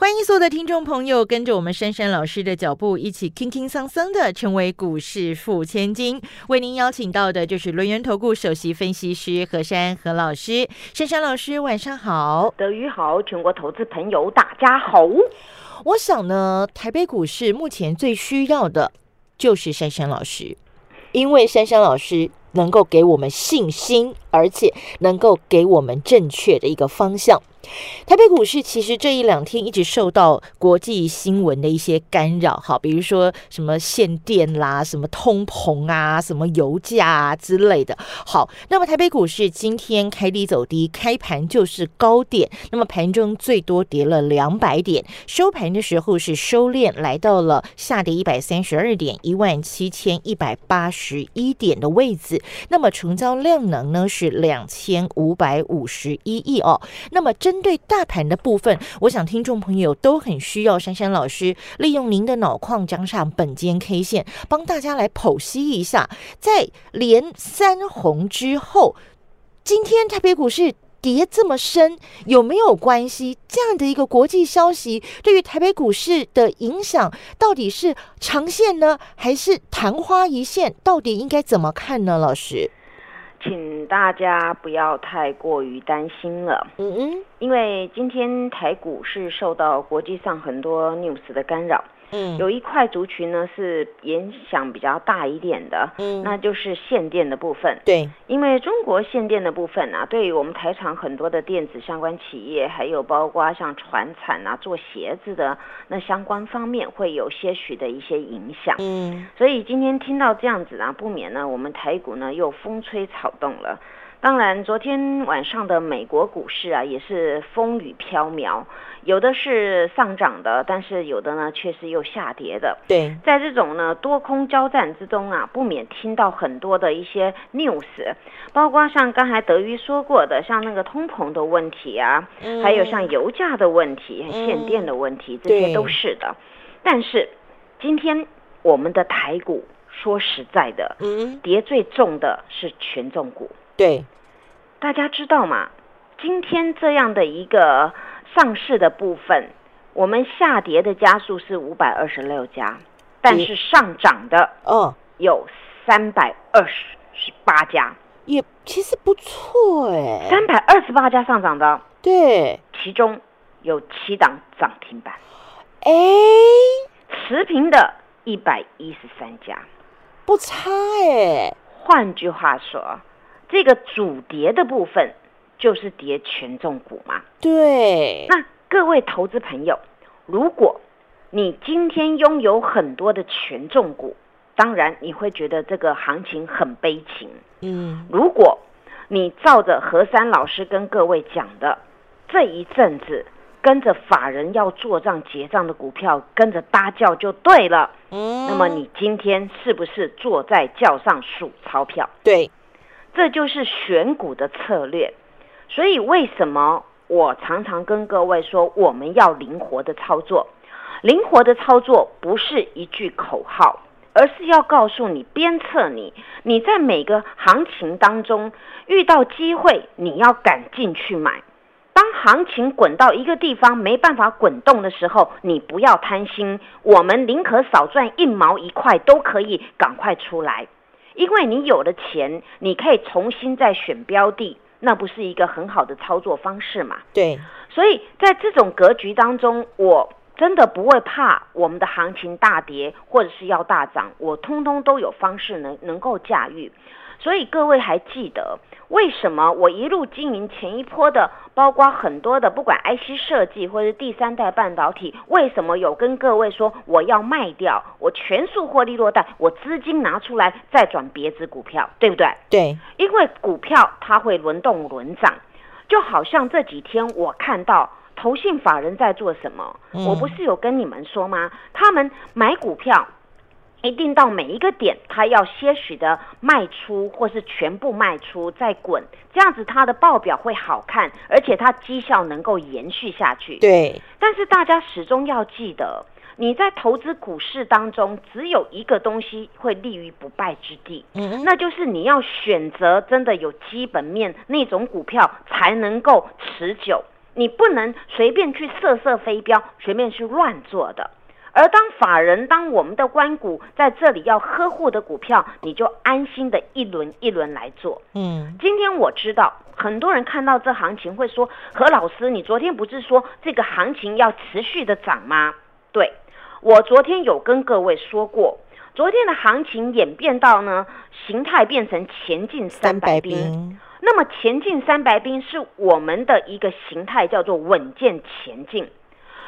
欢迎所有的听众朋友跟着我们珊珊老师的脚步，一起轻轻桑桑的成为股市富千金。为您邀请到的就是轮源投顾首席分析师何珊何老师。珊珊老师，晚上好。德语好，全国投资朋友大家好。我想呢，台北股市目前最需要的就是珊珊老师，因为珊珊老师能够给我们信心，而且能够给我们正确的一个方向。台北股市其实这一两天一直受到国际新闻的一些干扰，哈，比如说什么限电啦、什么通膨啊、什么油价啊之类的。好，那么台北股市今天开低走低，开盘就是高点，那么盘中最多跌了两百点，收盘的时候是收敛，来到了下跌一百三十二点，一万七千一百八十一点的位置。那么成交量能呢是是两千五百五十一亿哦。那么针对大盘的部分，我想听众朋友都很需要珊珊老师利用您的脑矿加上本间 K 线，帮大家来剖析一下，在连三红之后，今天台北股市跌这么深，有没有关系？这样的一个国际消息对于台北股市的影响，到底是长线呢，还是昙花一现？到底应该怎么看呢？老师？请大家不要太过于担心了，嗯嗯，因为今天台股是受到国际上很多 news 的干扰。嗯，有一块族群呢是影响比较大一点的，嗯，那就是限电的部分。对，因为中国限电的部分啊，对于我们台厂很多的电子相关企业，还有包括像船产啊、做鞋子的那相关方面，会有些许的一些影响。嗯，所以今天听到这样子啊，不免呢，我们台股呢又风吹草动了。当然，昨天晚上的美国股市啊，也是风雨飘渺，有的是上涨的，但是有的呢却是又下跌的。对，在这种呢多空交战之中啊，不免听到很多的一些 news，包括像刚才德瑜说过的，像那个通膨的问题啊，还有像油价的问题、限电的问题，这些都是的。但是今天我们的台股，说实在的，嗯，跌最重的是权重股。对，大家知道吗？今天这样的一个上市的部分，我们下跌的家数是五百二十六家，但是上涨的哦。有三百二十八家，也其实不错哎，三百二十八家上涨的，对，其中有七档涨停板，哎，持平的一百一十三家，不差哎。换句话说。这个主跌的部分就是跌权重股嘛？对。那各位投资朋友，如果你今天拥有很多的权重股，当然你会觉得这个行情很悲情。嗯。如果你照着何山老师跟各位讲的，这一阵子跟着法人要做账结账的股票跟着搭轿就对了。嗯。那么你今天是不是坐在轿上数钞票？对。这就是选股的策略，所以为什么我常常跟各位说，我们要灵活的操作。灵活的操作不是一句口号，而是要告诉你鞭策你。你在每个行情当中遇到机会，你要赶进去买。当行情滚到一个地方没办法滚动的时候，你不要贪心，我们宁可少赚一毛一块，都可以赶快出来。因为你有了钱，你可以重新再选标的，那不是一个很好的操作方式嘛？对，所以在这种格局当中，我真的不会怕我们的行情大跌或者是要大涨，我通通都有方式能能够驾驭。所以各位还记得为什么我一路经营前一波的，包括很多的不管 IC 设计或者第三代半导体，为什么有跟各位说我要卖掉，我全数获利落袋，我资金拿出来再转别只股票，对不对？对，因为股票它会轮动轮涨，就好像这几天我看到投信法人在做什么，我不是有跟你们说吗？他们买股票。一定到每一个点，它要些许的卖出，或是全部卖出再滚，这样子它的报表会好看，而且它绩效能够延续下去。对，但是大家始终要记得，你在投资股市当中，只有一个东西会立于不败之地，嗯那就是你要选择真的有基本面那种股票才能够持久，你不能随便去色色飞镖，随便去乱做的。而当法人、当我们的关股在这里要呵护的股票，你就安心的一轮一轮来做。嗯，今天我知道很多人看到这行情会说：“何老师，你昨天不是说这个行情要持续的涨吗？”对，我昨天有跟各位说过，昨天的行情演变到呢，形态变成前进三三百。兵，那么前进三百兵是我们的一个形态，叫做稳健前进。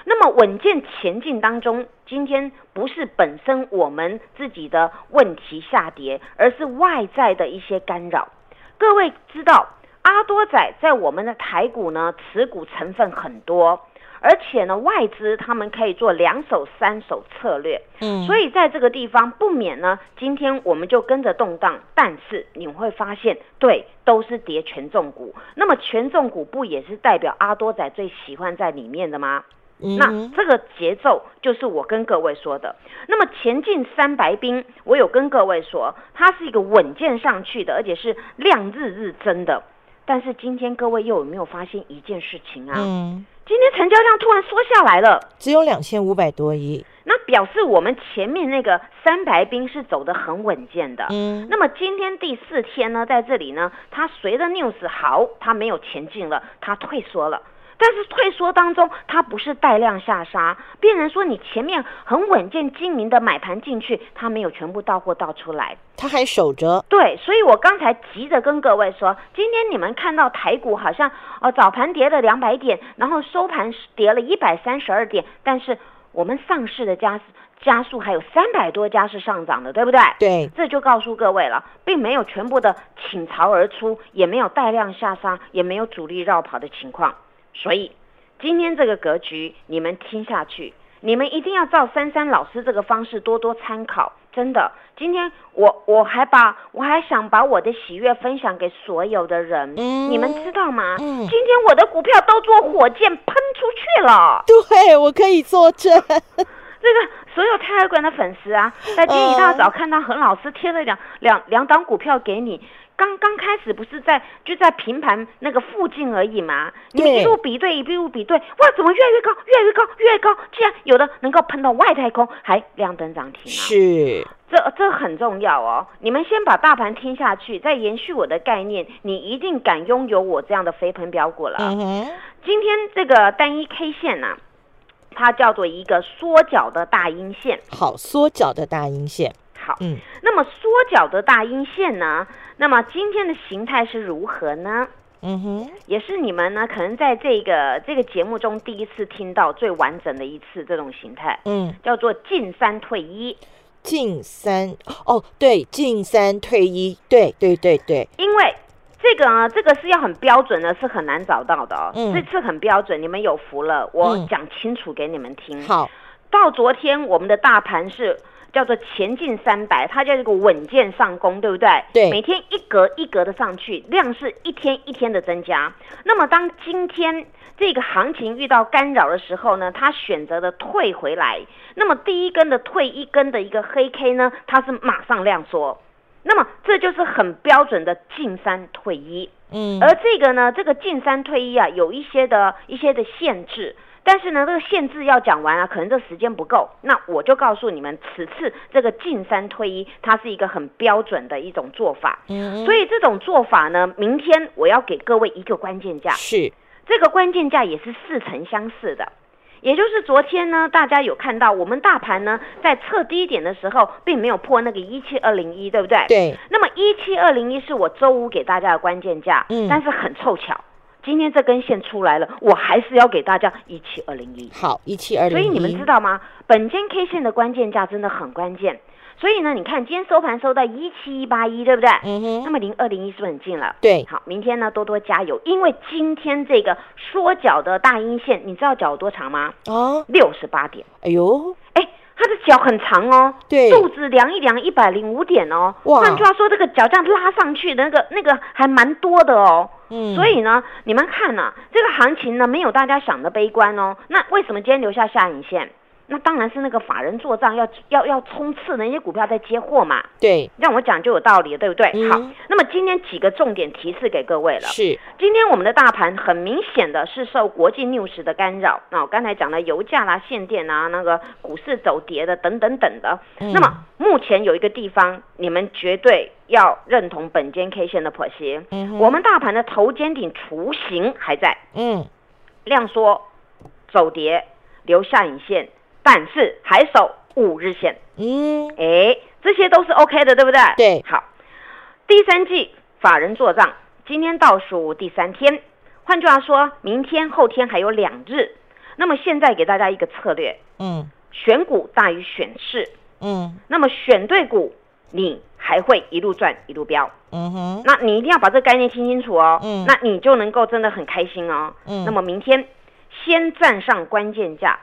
那么稳健前进当中，今天不是本身我们自己的问题下跌，而是外在的一些干扰。各位知道，阿多仔在我们的台股呢，持股成分很多，而且呢，外资他们可以做两手、三手策略。嗯，所以在这个地方不免呢，今天我们就跟着动荡，但是你会发现，对，都是跌权重股。那么权重股不也是代表阿多仔最喜欢在里面的吗？那这个节奏就是我跟各位说的。那么前进三白兵，我有跟各位说，它是一个稳健上去的，而且是量日日增的。但是今天各位又有没有发现一件事情啊？嗯，今天成交量突然缩下来了。只有两千五百多亿，那表示我们前面那个三白兵是走得很稳健的。嗯，那么今天第四天呢，在这里呢，它随着 news 好，它没有前进了，它退缩了。但是退缩当中，它不是带量下杀，变成说你前面很稳健精明的买盘进去，它没有全部到货倒出来。它还守着，对，所以我刚才急着跟各位说，今天你们看到台股好像呃早盘跌了两百点，然后收盘跌了一百三十二点，但是我们上市的家家数还有三百多家是上涨的，对不对？对，这就告诉各位了，并没有全部的倾巢而出，也没有带量下杀，也没有主力绕跑的情况。所以今天这个格局，你们听下去，你们一定要照珊珊老师这个方式多多参考。真的，今天我我还把我还想把我的喜悦分享给所有的人，嗯你们知道吗？嗯今天我的股票都做火箭喷出去了。对我可以作证，这个所有泰尔馆的粉丝啊，在今天一大早看到何老师贴了两两两档股票给你，刚刚开始不是在就在平盘那个附近而已嘛？你们一路比对，一路比对，哇，怎么越来越高，越来越高，越来越高？竟然有的能够喷到外太空，还亮灯涨停啊！是，这这很重要哦。你们先把大盘听下去，再延续我的概念，你一定敢拥有我这样的飞喷标股了。嗯，今天这个单一 K 线呢、它叫做一个缩脚的大阴线。好，缩脚的大阴线，好，嗯，那么缩脚的大阴线呢？那么今天的形态是如何呢？嗯哼，也是你们呢可能在这个这个节目中第一次听到最完整的一次这种形态，嗯，叫做进三退一。进三，哦，对，进三退一，对对对对，因为这个呢，这个是要很标准的，是很难找到的哦。嗯这次很标准，你们有福了，我嗯讲清楚给你们听。好，到昨天我们的大盘是叫做前进三百，它叫这个稳健上攻，对不对？对每天一格一格的上去，量是一天一天的增加。那么当今天这个行情遇到干扰的时候呢，它选择的退回来。那么第一根的退一根的一个黑 K 呢，它是马上量缩。那么这就是很标准的进三退一。嗯，而这个呢，这个进三退一啊，有一些的一些的限制。但是呢，这个限制要讲完啊，可能这时间不够。那我就告诉你们，此次这个进三退一，它是一个很标准的一种做法。嗯所以这种做法呢，明天我要给各位一个关键价，是，这个关键价也是似曾相似的。也就是昨天呢，大家有看到我们大盘呢在测低点的时候，并没有破那个一七二零一，对不对？对，那么一七二零一是我周五给大家的关键价，嗯但是很凑巧，今天这根线出来了，我还是要给大家一七二零一。好，一七二零，所以你们知，道吗？本间 K 线的关键价真的很关键。所以呢，你看今天收盘收到一七一八一，对不对？嗯哼，那么零二零一是不是很近了？对，好，明天呢多多加油，因为今天这个缩脚的大阴线，你知道脚有多长吗？哦，六十八点。哎呦，哎，它他的脚很长哦，对肚子量一量一百零五点哦，哇换句话说，这个脚这样拉上去的那个那个还蛮多的哦。所以呢，你们看呢、这个行情呢没有大家想的悲观哦。那为什么今天留下下影线？那当然是那个法人做账要要要冲刺的那些股票在接货嘛。对，让我讲就有道理了，对不对？嗯好，那么今天几个重点提示给各位了。是，今天我们的大盘很明显的是受国际 news 的干扰，那我刚才讲了油价啦、限电啊、那个股市走跌的等等等的。嗯那么目前有一个地方，你们绝对要认同本间 K 线的剖析。嗯我们大盘的头肩顶雏形还在，嗯量缩走跌，留下影线，但是还守五日线。嗯，哎，这些都是 OK 的，对不对？对好，第三季法人做账，今天倒数第三天，换句话说，明天、后天还有两日。那么现在给大家一个策略，嗯选股大于选市。嗯那么选对股，你还会一路赚一路飙。嗯哼，那你一定要把这个概念听清楚哦。嗯那你就能够真的很开心哦。嗯那么明天先站上关键价，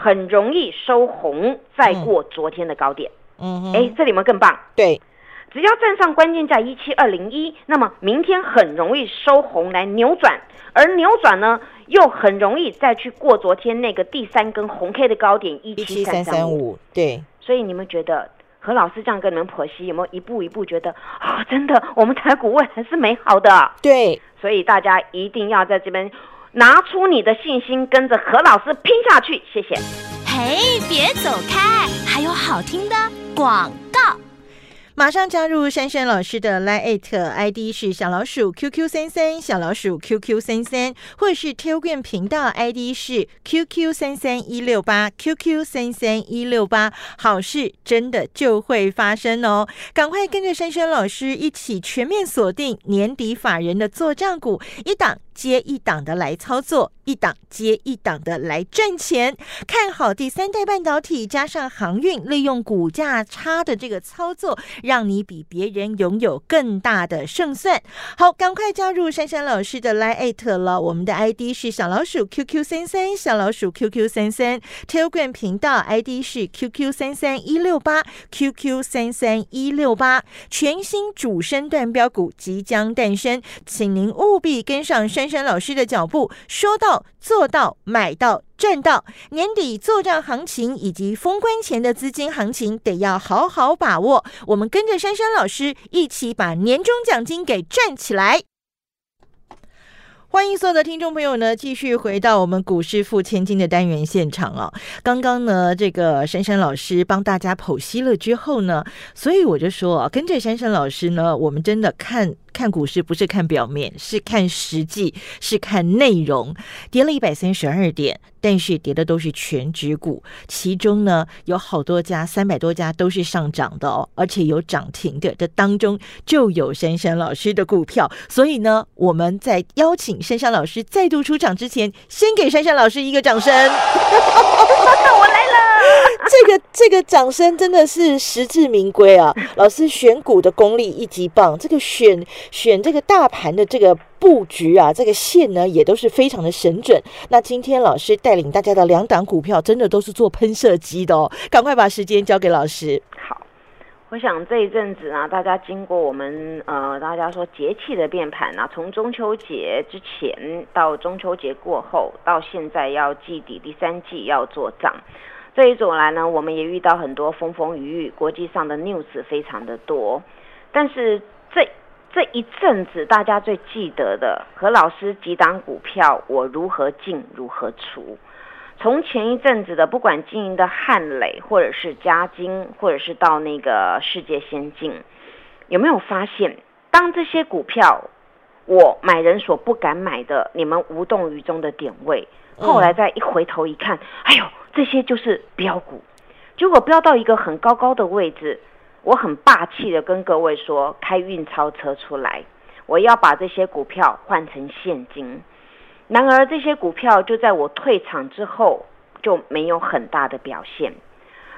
很容易收红，再过昨天的高点。嗯哼，哎、这里有没有更棒？对，只要站上关键价一七二零一，那么明天很容易收红来扭转，而扭转呢，又很容易再去过昨天那个第三根红 K 的高点一一七七三三。五，对，所以你们觉得何老师这样跟你们剖析，有没有一步一步觉得啊、真的我们台股未来是美好的？对，所以大家一定要在这边拿出你的信心，跟着何老师拼下去。谢谢。嘿，别走开，还有好听的广告。马上加入珊珊老师的 Line ID 是小老鼠 QQ 三三，小老鼠 QQ 三三，或者是 Telegram 频道 ID 是 QQ 三三一六八 QQ 三三一六八，好事真的就会发生哦！赶快跟着珊珊老师一起全面锁定年底法人的做账股，一档接一档的来操作，一档接一档的来赚钱。看好第三代半导体加上航运，利用股价差的这个操作，让你比别人拥有更大的胜算。好，赶快加入珊珊老师的 Line 了，我们的 ID 是小老鼠 QQ 三三，小老鼠 QQ 三三，Telegram 频道 ID 是 QQ 三三一六八，QQ 三三一六八，全新主升段标股即将诞生，请您务必跟上珊珊老师的脚步，说到做到，买到。赚到年底做账行情以及封关前的资金行情，得要好好把握。我们跟着珊珊老师一起把年终奖金给赚起来。欢迎所有的听众朋友呢，继续回到我们股市付千金的单元现场哦。刚刚呢，这个珊珊老师帮大家剖析了之后呢，所以我就说啊，跟着珊珊老师呢，我们真的看看股市不是看表面，是看实际，是看内容。跌了一百三十二点，但是跌的都是全指股，其中呢有好多家，三百多家都是上涨的哦，而且有涨停的。这当中就有珊珊老师的股票，所以呢，我们在邀请珊珊老师再度出场之前，先给珊珊老师一个掌声。我来了。这个这个掌声真的是实至名归啊！老师选股的功力一级棒，这个选选这个大盘的这个布局啊，这个线呢也都是非常的神准。那今天老师带领大家的两档股票，真的都是做喷射机的哦！赶快把时间交给老师。好，我想这一阵子呢，大家经过我们呃，大家说节气的变盘啊，从中秋节之前到中秋节过后，到现在要季底第三季要做账，这一种来呢，我们也遇到很多风风雨雨，国际上的 news 非常的多，但是这。这一阵子，大家最记得的何老师几档股票，我如何进，如何出。从前一阵子的，不管经营的汉磊，或者是嘉金，或者是到那个世界先进，有没有发现，当这些股票我买人所不敢买的，你们无动于衷的点位，后来再一回头一看，哎呦，这些就是标股，结果标到一个很高高的位置，我很霸气的跟各位说，开运钞车出来，我要把这些股票换成现金。然而，这些股票就在我退场之后就没有很大的表现。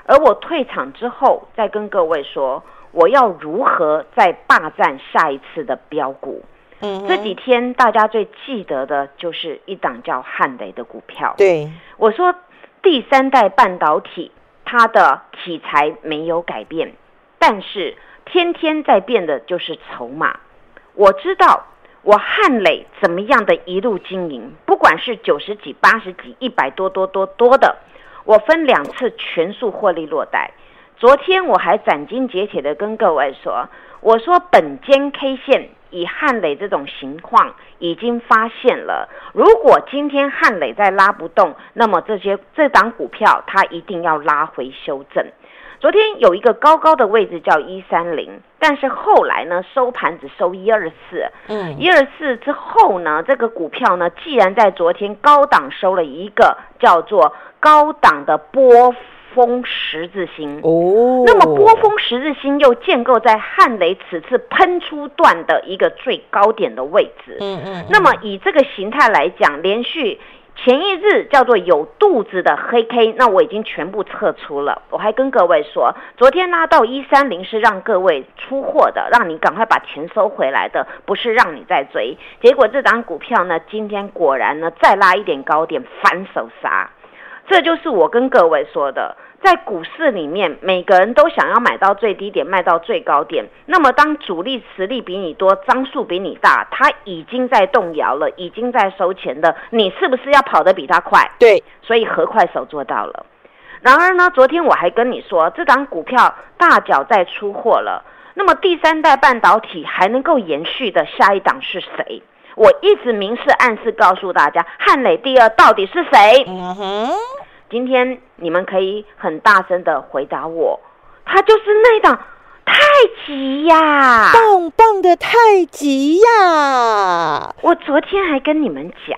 而我退场之后，再跟各位说，我要如何再霸占下一次的标股。嗯这几天大家最记得的就是一档叫汉雷的股票。对，我说第三代半导体，它的题材没有改变，但是天天在变的就是筹码。我知道我汉磊怎么样的一路经营，不管是九十几、八十几、一百多多多多的，我分两次全数获利落袋。昨天我还斩钉截铁的跟各位说，我说本间 K 线以汉磊这种情况已经发现了，如果今天汉磊再拉不动，那么这些这档股票它一定要拉回修正。昨天有一个高高的位置叫一三零，但是后来呢收盘只收一二四，嗯，一二四之后呢，这个股票呢，既然在昨天高档收了一个叫做高档的波峰十字星，哦，那么波峰十字星又建构在汉雷此次喷出段的一个最高点的位置，嗯嗯，那么以这个形态来讲，连续。前一日叫做有肚子的黑 K，那我已经全部撤出了。我还跟各位说，昨天拉到一三零是让各位出货的，让你赶快把钱收回来的，不是让你再追。结果这张股票呢，今天果然呢再拉一点高点反手杀，这就是我跟各位说的。在股市里面，每个人都想要买到最低点，卖到最高点。那么，当主力实力比你多，张数比你大，他已经在动摇了，已经在收钱的，你是不是要跑得比他快？对，所以何快手做到了。然而呢，昨天我还跟你说，这档股票大脚在出货了。那么，第三代半导体还能够延续的下一档是谁？我一直明示暗示告诉大家，汉磊第二到底是谁？嗯哼。今天你们可以很大声的回答我，他就是那档太极呀，棒棒的太极呀！我昨天还跟你们讲，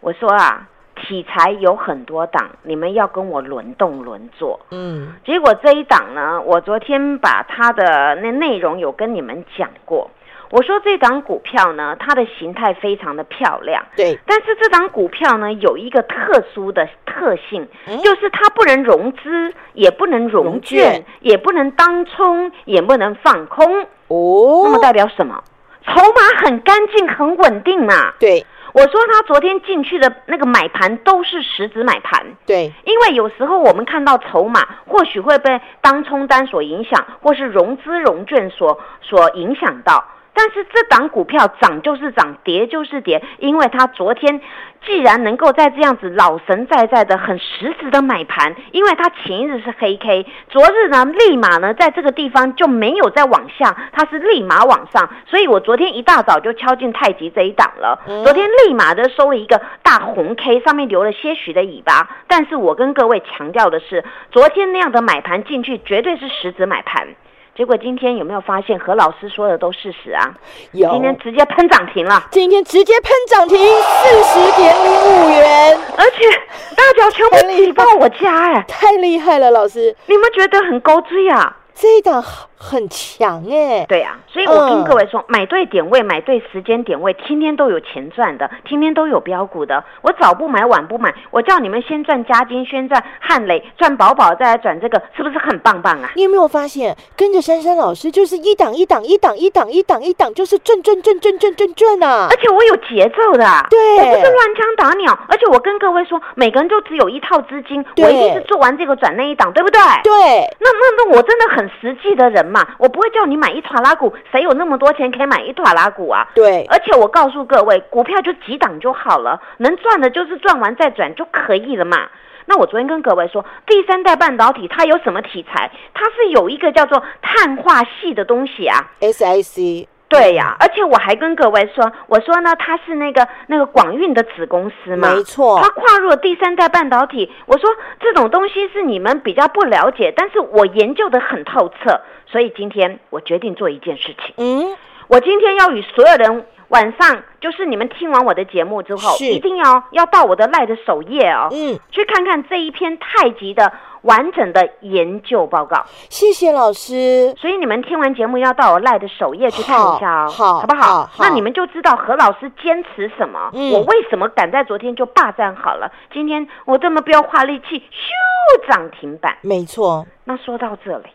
我说啊，题材有很多档，你们要跟我轮动轮做。嗯，结果这一档呢，我昨天把它的那内容有跟你们讲过。我说这档股票呢，它的形态非常的漂亮，对，但是这档股票呢有一个特殊的特性，嗯就是它不能融资，也不能融融券券，也不能当冲，也不能放空。哦，那么代表什么？筹码很干净，很稳定嘛。对我说他昨天进去的那个买盘都是实质买盘，对，因为有时候我们看到筹码或许会被当冲单所影响，或是融资融券所所影响到。但是这档股票涨就是涨，跌就是跌，因为它昨天既然能够在这样子老神在在的很实质的买盘，因为它前一日是黑 K，昨日呢立马呢在这个地方就没有再往下，它是立马往上，所以我昨天一大早就敲进太极这一档了。嗯昨天立马的收了一个大红 K，上面留了些许的尾巴，但是我跟各位强调的是，昨天那样的买盘进去绝对是实质买盘。结果今天有没有发现何老师说的都事实啊？有。今天直接喷涨停了，今天直接喷涨停四十点零五元，而且大脚全部挤爆我家哎、太厉害了，老师，你们觉得很高追啊？这一档很很强哎，对呀、所以我跟嗯各位说，买对点位，买对时间点位，天天都有钱赚的，天天都有标股的。我早不买，晚不买，我叫你们先赚嘉金，先赚汉磊，赚宝宝，再来转这个，是不是很棒棒啊？你有没有发现，跟着珊珊老师就是一档一档一档一档一档一档，就是转转转转转转转啊而！且我有节奏的啊，对我不是乱枪打鸟，而且我跟各位说，每个人就只有一套资金，我一定是做完这个转那一档，对不对？对，那那那我真的很实际的人嘛，我不会叫你买一坨拉股，谁有那么多钱可以买一坨拉股啊？对，而且我告诉各位，股票就几档就好了，能赚的就是赚完再转就可以了嘛。那我昨天跟各位说，第三代半导体它有什么题材？它是有一个叫做碳化系的东西啊。SIC，对呀、而且我还跟各位说，我说呢，它是那个那个广运的子公司嘛，没错它跨入了第三代半导体。我说这种东西是你们比较不了解，但是我研究的很透彻，所以今天我决定做一件事情，嗯，我今天要与所有人晚上，就是你们听完我的节目之后，一定要要到我的赖的首页哦，嗯，去看看这一篇太极的完整的研究报告。谢谢老师，所以你们听完节目要到我赖的首页去看一下哦，好好不好？那你们就知道何老师坚持什么，嗯。我为什么敢在昨天就霸占好了，今天我这么不要花力气，咻涨停板。没错，那说到这里，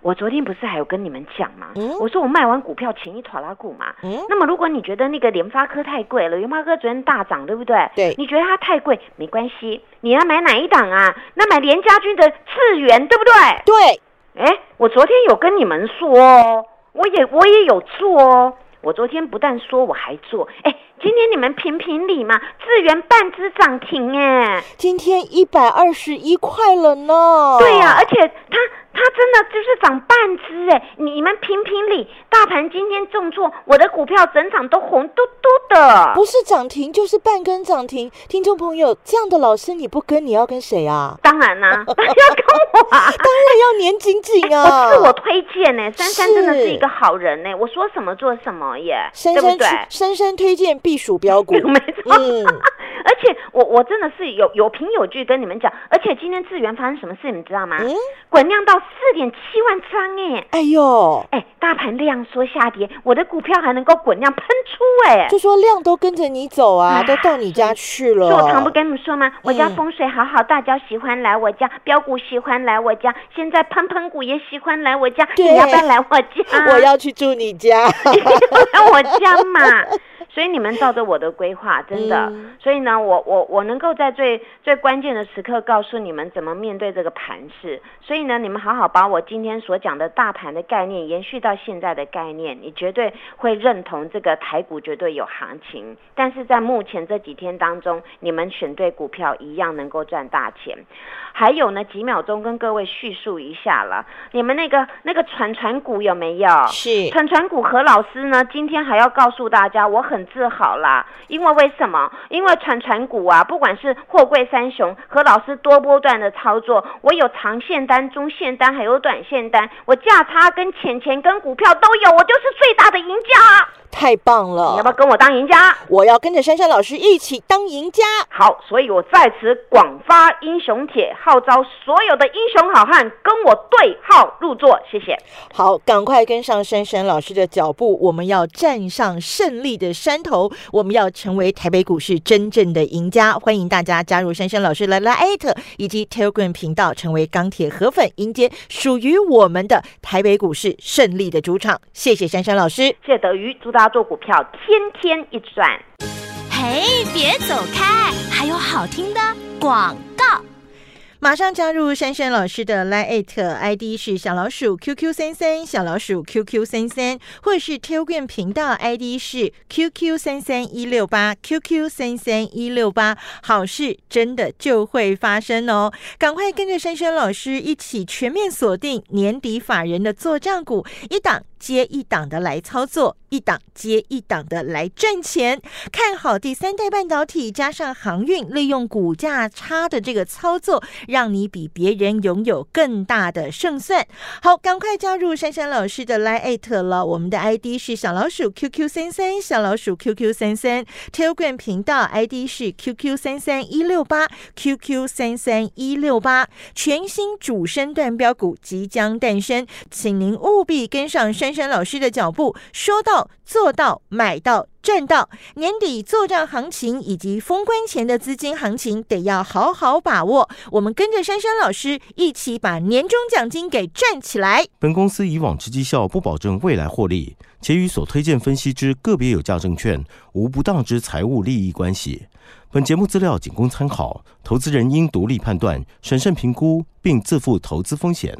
我昨天不是还有跟你们讲吗？嗯我说我卖完股票前一拖拉股嘛。嗯，那么如果你觉得那个联发科太贵了，联发科昨天大涨，对不对？对你觉得它太贵，没关系，你要买哪一档啊？那买联家军的智元，对不对？对，哎，我昨天有跟你们说哦，我也我也有做哦。我昨天不但说，我还做。哎，今天你们评评理嘛，智源半只涨停哎。今天一百二十一块了呢。对呀、而且它它真的就是涨半只哎！你们评评理，大盘今天重挫，我的股票整场都红嘟嘟的。不是涨停就是半根涨停。听众朋友，这样的老师你不跟，你要跟谁啊？当然啦、要跟我啊！当然要黏紧紧啊！我自我推荐呢，珊珊真的是是一个好人呢，我说什么做什么耶，珊珊对不对？珊珊推荐避暑标股。没错。嗯，而且我我真的是有有凭有据跟你们讲，而且今天智源发生什么事，你们知道吗？嗯滚量到四点七万张哎。哎呦，哎，大盘量缩下跌，我的股票还能够滚量喷出哎，就说量都跟着你走啊，哎都到你家去了。我常不跟你们说吗？我家嗯风水好好，大家喜欢来我家，标股喜欢来我家，现在喷喷股也喜欢来我家，对你要不要来我家？我要去住你家。来我家嘛。所以你们照着我的规划，真的。嗯所以呢，我我我能够在最最关键的时刻告诉你们怎么面对这个盘势。所以呢，你们好好把我今天所讲的大盘的概念延续到现在的概念，你绝对会认同这个台股绝对有行情。但是在目前这几天当中，你们选对股票一样能够赚大钱。还有呢，几秒钟跟各位叙述一下了，你们那个那个传传股有没有？是传传股何老师呢，今天还要告诉大家，我很治好啦，因为为什么？因为传传股啊，不管是货柜三雄，和老师多波段的操作，我有长线单、中线单，还有短线单，我价差跟钱钱跟股票都有，我就是最大的赢家。太棒了你要不要！跟我当赢家？我要跟着珊珊老师一起当赢家。好，所以我在此广发英雄帖，号召所有的英雄好汉跟我对号入座，谢谢。好，赶快跟上珊珊老师的脚步，我们要站上胜利的山头，我们要成为台北股市真正的赢家。欢迎大家加入珊珊老师的 Lite 以及 Telegram 频道，成为钢铁河粉，迎接属于我们的台北股市胜利的主场。谢谢珊珊老师。谢谢德瑜，祝大八做股票天天一赚。嘿，别走开，还有好听的广告。马上加入珊珊老师的 Line ID 是小老鼠 QQ 三三，小老鼠 QQ 三三，或是 Telegram 频道 ID 是 QQ 三三一六八 QQ 三三一六八，好事真的就会发生哦！赶快跟着珊珊老师一起全面锁定年底法人的做账股，一档接一档的来操作，一档接一档的来赚钱。看好第三代半导体加上航运，利用股价差的这个操作，让你比别人拥有更大的胜算。好，赶快加入珊珊老师的 Line 了，我们的 ID 是小老鼠 QQ 三三，小老鼠 QQ 三三，Telegram 频道 ID 是 QQ 三三一六八 QQ 三三一六八，全新主升段标股即将诞生，请您务必跟上珊珊老师的脚步，说到做到，买到。赚到年底做账行情以及封关前的资金行情，得要好好把握。我们跟着珊珊老师一起把年终奖金给赚起来。本公司以往之绩效不保证未来获利，且与所推荐分析之个别有价证券无不当之财务利益关系。本节目资料仅供参考，投资人应独立判断、审慎评估，并自负投资风险。